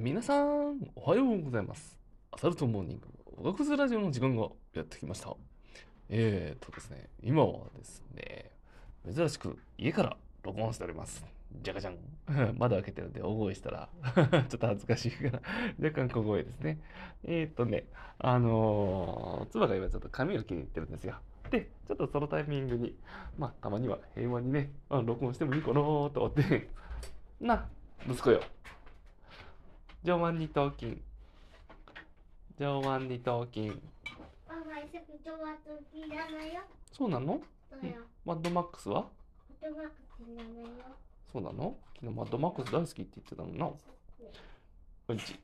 皆さん、おはようございます。アサルトモーニング、おがくずラジオの時間がやってきました。えーとですね、今はですね、珍しく家から録音しております。じゃかじゃん。窓開けてるんで大声したら、ちょっと恥ずかしいから、若干小声ですね。えーとね、あのー、妻が今ちょっと髪を切りに行ってるんですよ。で、ちょっとそのタイミングに、まあ、たまには平和にね、録音してもいいかなと思って、な、息子よ。上腕二頭筋。上腕二頭筋。ママ、すぐトマトいらないよ。そうなの？マッドマックスは？トマトいらないよ。そうなの？昨日マッドマックス大好きって言ってたのな。うんち。ス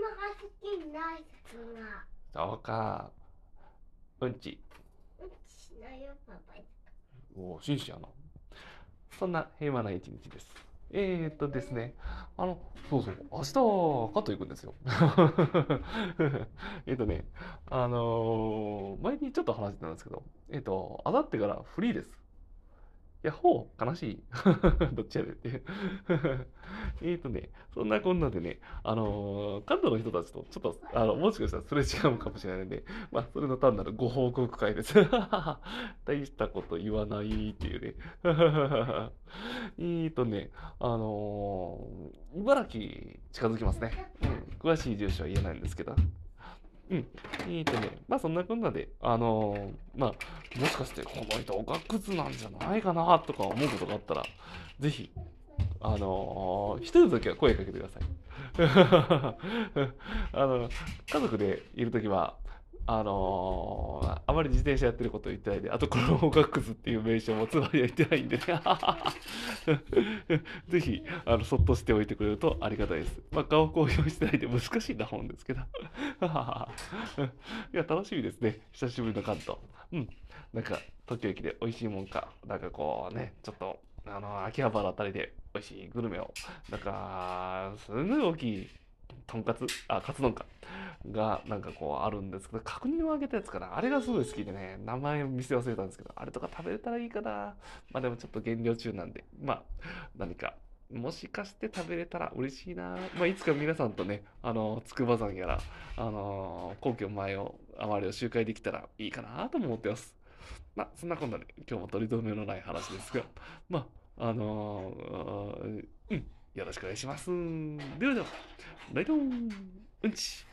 マが好きないさが。そうか。うんち。うんちしないよ、パパ。おお、紳士やな。そんな平和な一日です。えー、っとですね、あの、そうそう、明日、カット行くんですよ。えっとね、あのー前にちょっと話してたんですけど、えっと、あさってからフリーです。やっほー、悲しい。どっちやでって。えっとね、そんなこんなでね、あのー関東の人たちとちょっと、あの、もしかしたらすれ違うかもしれないんで、まあ、それの単なるご報告会です。大したこと言わないっていうね。えっとね、あのー茨城近づきますね。うん、詳しい住所は言えないんですけど。うん。えっとね、まあそんなこんなで、あのーまあ、もしかしてこの人おがくずなんじゃないかなとか思うことがあったら、ぜひ、あのー一人の時は声かけてください。あの、家族でいる時は、あのーまり自転車やってることを言ってないで、あとこのおがくずっていう名称もつまりは言ってないんでね。ぜひ、あの、そっとしておいてくれるとありがたいです。まあ、顔公表してないで難しいな本ですけど。いや、楽しみですね。久しぶりの関東。うん。なんか、東京駅で美味しいもんか、なんかこうね、ちょっと、あの、秋葉原あたりで美味しいグルメを、なんか、すごい大きい、とんかつ、あ、カツ丼か。が、なんかこうあるんですけど、角煮を揚げたやつかな。あれがすごい好きでね、名前店忘れたんですけど、あれとか食べれたらいいかな。まあでもちょっと減量中なんで、まあ、何か、もしかして食べれたら嬉しいな。まあいつか皆さんとね、あの、筑波山やら、あの、皇居前を、あまりを周回できたらいいかなとも思ってます。まあ、そんなこんなで、今日も取り留めのない話ですが、まあ、あのーうん、よろしくお願いします。ではでは、ライトン、うんち。